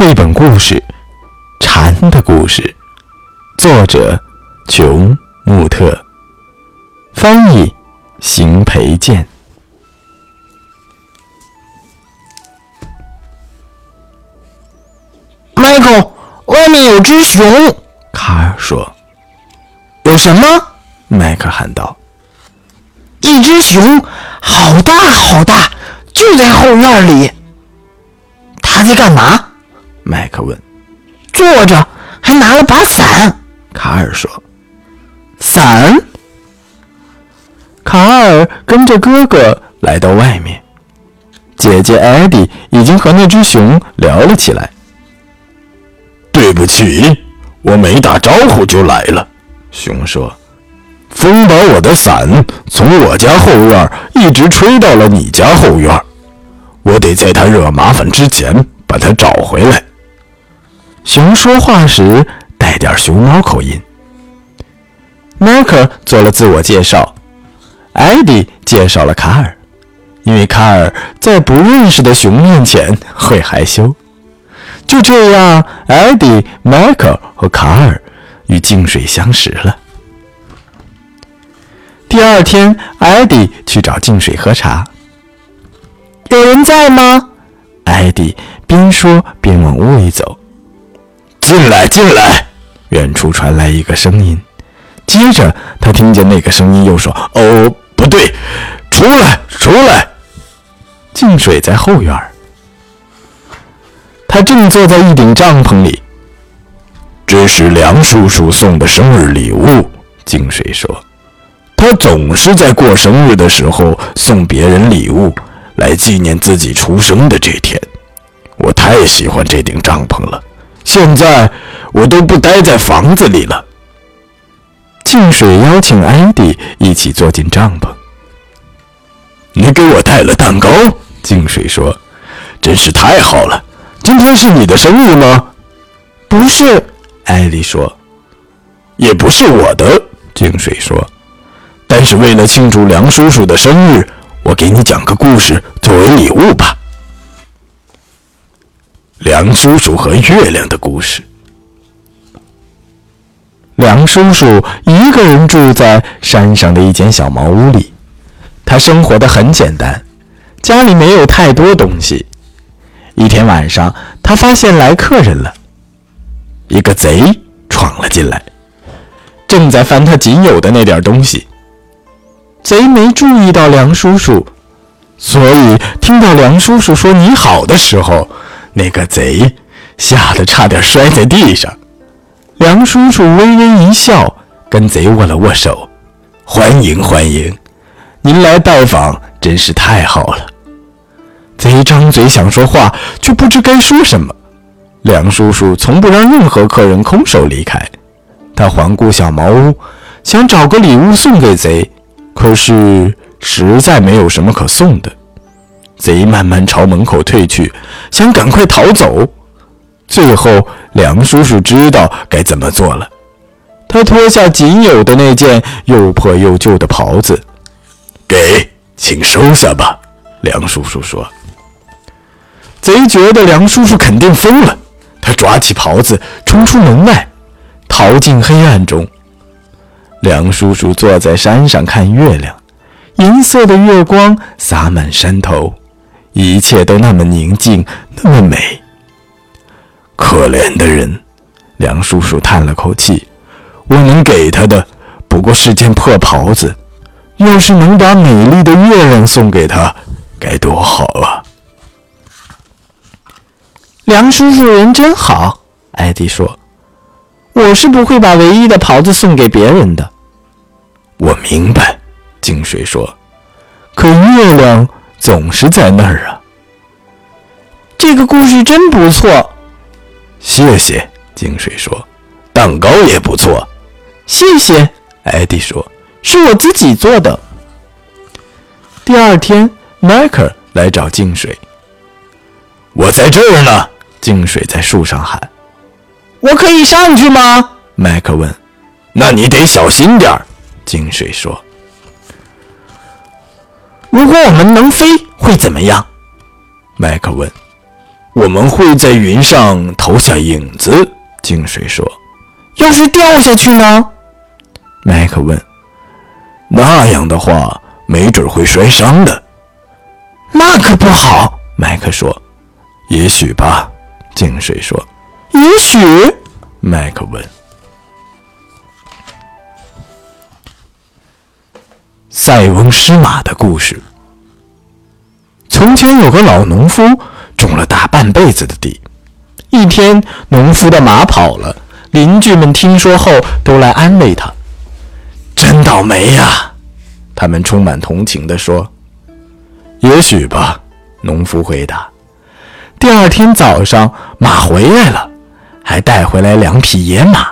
绘本故事《蝉的故事》，作者琼·穆特，翻译邢培建。Michael，外面有只熊，卡尔说。有什么？迈克喊道。一只熊，好大好大，就在后院里。他在干嘛？麦克问。坐着，还拿了把伞。卡尔说。伞。卡尔跟着哥哥来到外面。姐姐艾迪已经和那只熊聊了起来。对不起，我没打招呼就来了。熊说。风把我的伞从我家后院一直吹到了你家后院，我得在它惹麻烦之前把它找回来。熊说话时带点熊猫口音。迈克做了自我介绍，艾迪介绍了卡尔，因为卡尔在不认识的熊面前会害羞。就这样，艾迪、迈克和卡尔与静水相识了。第二天，艾迪去找静水喝茶。有人在吗？艾迪边说边往屋里走。进来，进来！远处传来。一个声音。接着，他听见那个声音又说：“哦，不对，出来，出来！”静水在后院。他正坐在一顶帐篷里。这是梁叔叔送的生日礼物。静水说。他总是在过生日的时候送别人礼物，来。纪念自己出生的这天。我太喜欢这顶帐篷了，现在我都不待在房子里了。静水邀请艾迪一起坐进帐篷。你给我带了蛋糕，静水说：“真是太好了。今天是你的生日吗？”“不是。”艾莉说。“也不是我的。”静水说。但是为了庆祝梁叔叔的生日，我给你讲个故事作为礼物吧。梁叔叔和月亮的故事。梁叔叔一个人住在山上的一间小茅屋里，他生活的很简单，家里没有太多东西。一天晚上，他发现来客人了，一个贼闯了进来，正在翻他仅有的那点东西。贼没注意到梁叔叔，所以听到梁叔叔说“你好”的时候，那个贼吓得差点摔在地上。梁叔叔微微一笑，跟贼握了握手：“欢迎欢迎，您来拜访真是太好了。”贼张嘴想说话，却不知该说什么。梁叔叔从不让任何客人空手离开，他环顾小茅屋，想找个礼物送给贼。可是实在没有什么可送的，贼慢慢朝门口退去，想赶快逃走。最后，梁叔叔知道该怎么做了，他脱下仅有的那件又破又旧的袍子，给，请收下吧。梁叔叔说。贼觉得梁叔叔肯定疯了，他抓起袍子冲出门外，逃进黑暗中。梁叔叔坐在山上看月亮，银色的月光洒满山头，一切都那么宁静，那么美。可怜的人，梁叔叔叹了口气：“我能给他的不过是件破袍子，要是能把美丽的月亮送给他，该多好啊！”梁叔叔人真好，艾迪说。我是不会把唯一的袍子送给别人的。我明白，金水说。可月亮总是在那儿啊。这个故事真不错。谢谢，井水说。蛋糕也不错。谢谢，艾迪说。是我自己做的。第二天，迈克来找净水。我在这儿呢。净水在树上喊。我可以上去吗？迈克问。那你得小心点儿，静水说。如果我们能飞，会怎么样？麦克问。我们会在云上投下影子。净水说：“要是掉下去呢？”麦克问。“那样的话，没准会摔伤的。”那可不好。麦克说：“也许吧。”净水说：“也许。”麦克问。塞翁失马的故事。从前有个老农夫，种了大半辈子的地。一天，农夫的马跑了，邻居们听说后都来安慰他：“真倒霉呀！”他们充满同情地说。“也许吧。”农夫回答。第二天早上，马回来了，还带回来两匹野马。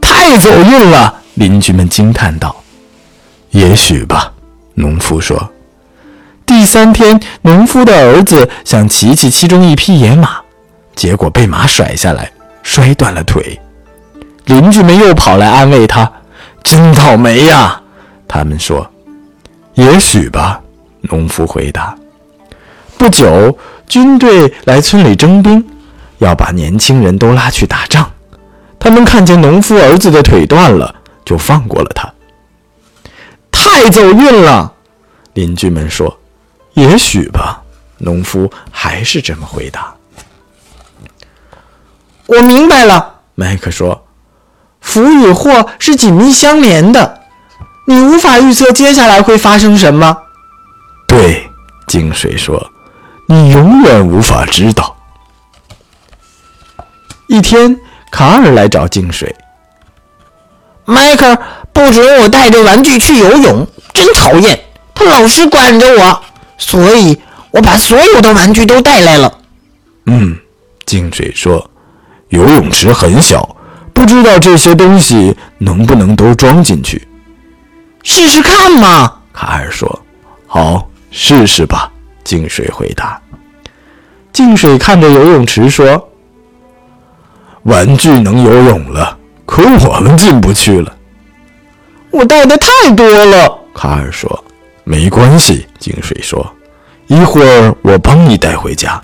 太走运了！邻居们惊叹道。也许吧，农夫说。第三天，农夫的儿子想骑骑其中一匹野马，结果被马甩下来，摔断了腿。邻居们又跑来安慰他：“真倒霉呀！”他们说。也许吧，农夫回答。不久，军队来村里征兵，要把年轻人都拉去打仗。他们看见农夫儿子的腿断了，就放过了他。太走运了，邻居们说：“也许吧。”农夫还是这么回答。我明白了，麦克说：“福与祸是紧密相连的，你无法预测接下来会发生什么。”对，净水说：“你永远无法知道。”一天，卡尔来找净水，麦克。不准我带着玩具去游泳，真讨厌！他老是管着我，所以我把所有的玩具都带来了。嗯，静水说，游泳池很小，不知道这些东西能不能都装进去。试试看嘛，卡尔说。好，试试吧。静水回答。静水看着游泳池说：“玩具能游泳了，可我们进不去了。”我带的太多了，卡尔说。没关系，井水说。一会儿我帮你带回家。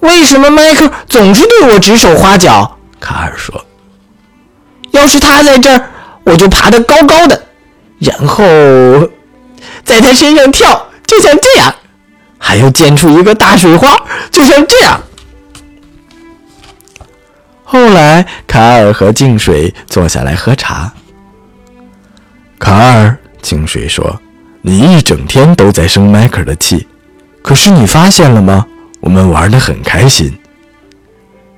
为什么迈克总是对我指手画脚？卡尔说。要是他在这儿，我就爬得高高的，然后在他身上跳，就像这样；还要溅出一个大水花，就像这样。后来，卡尔和净水坐下来喝茶。卡尔，净水说：“你一整天都在生迈克尔的气，可是你发现了吗？我们玩得很开心。”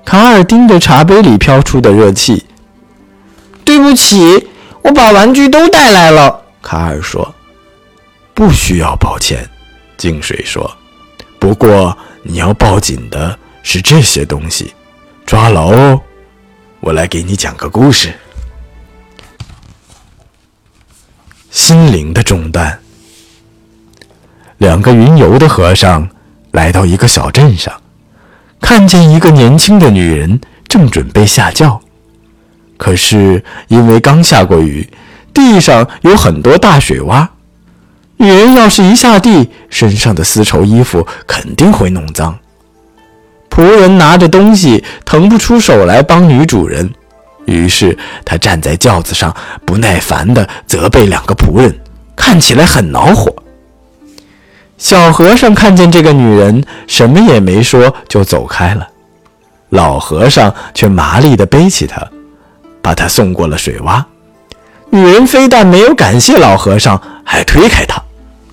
卡尔盯着茶杯里飘出的热气。“对不起，我把玩具都带来了。”卡尔说。“不需要抱歉。”净水说。“不过你要抱紧的是这些东西。”抓牢哦！我来给你讲个故事。心灵的重担。两个云游的和尚来到一个小镇上，看见一个年轻的女人正准备下轿，可是因为刚下过雨，地上有很多大水洼，女人要是一下地，身上的丝绸衣服肯定会弄脏。仆人拿着东西腾不出手来帮女主人，于是他站在轿子上，不耐烦地责备两个仆人，看起来很恼火。小和尚看见这个女人，什么也没说，就走开了。老和尚却麻利地背起她，把她送过了水洼。女人非但没有感谢老和尚，还推开他，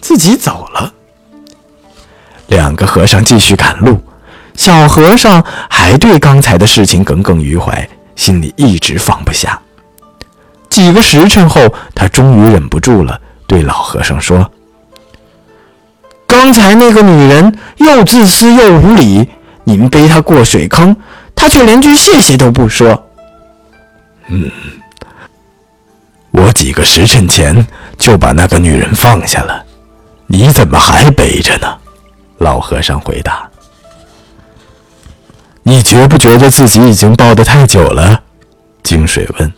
自己走了。两个和尚继续赶路。小和尚还对刚才的事情耿耿于怀，心里一直放不下。几个时辰后，他终于忍不住了，对老和尚说：“刚才那个女人又自私又无礼，您背她过水坑，她却连句谢谢都不说。”“嗯，我几个时辰前就把那个女人放下了，你怎么还背着呢？”老和尚回答。你觉不觉得自己已经抱得太久了？金水问。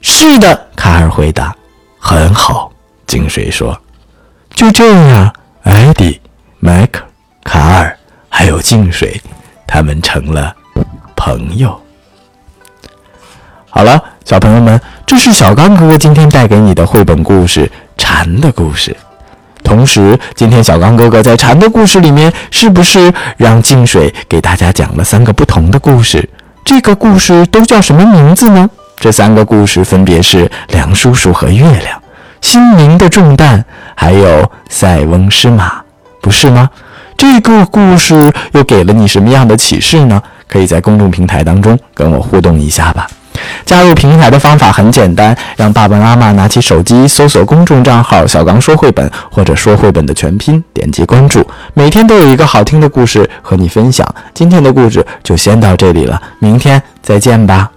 是的，卡尔回答。很好，金水说。就这样，艾迪、迈克、卡尔静水，他们成了朋友。好了，小朋友们，这是小刚哥哥今天带给你的绘本故事《蝉的故事》。同时，今天小刚哥哥在蝉的故事里面，是不是让静水给大家讲了三个不同的故事？这个故事都叫什么名字呢？这三个故事分别是梁叔叔和月亮、心灵的重担，还有塞翁失马，不是吗？这个故事又给了你什么样的启示呢？可以在公众平台当中跟我互动一下吧。加入平台的方法很简单，让爸爸妈妈拿起手机搜索公众账号“小刚说绘本”或者“说绘本”的全拼，点击关注，每天都有一个好听的故事和你分享。今天的故事就先到这里了，明天再见吧。